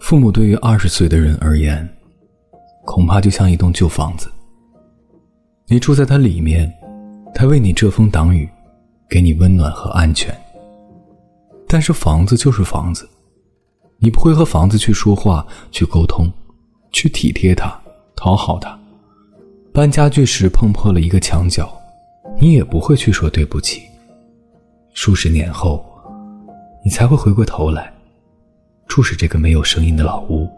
父母对于二十岁的人而言，恐怕就像一栋旧房子。你住在它里面，它为你遮风挡雨，给你温暖和安全。但是房子就是房子，你不会和房子去说话、去沟通、去体贴它、讨好它。搬家具时碰破了一个墙角，你也不会去说对不起。数十年后，你才会回过头来，就是这个没有声音的老屋。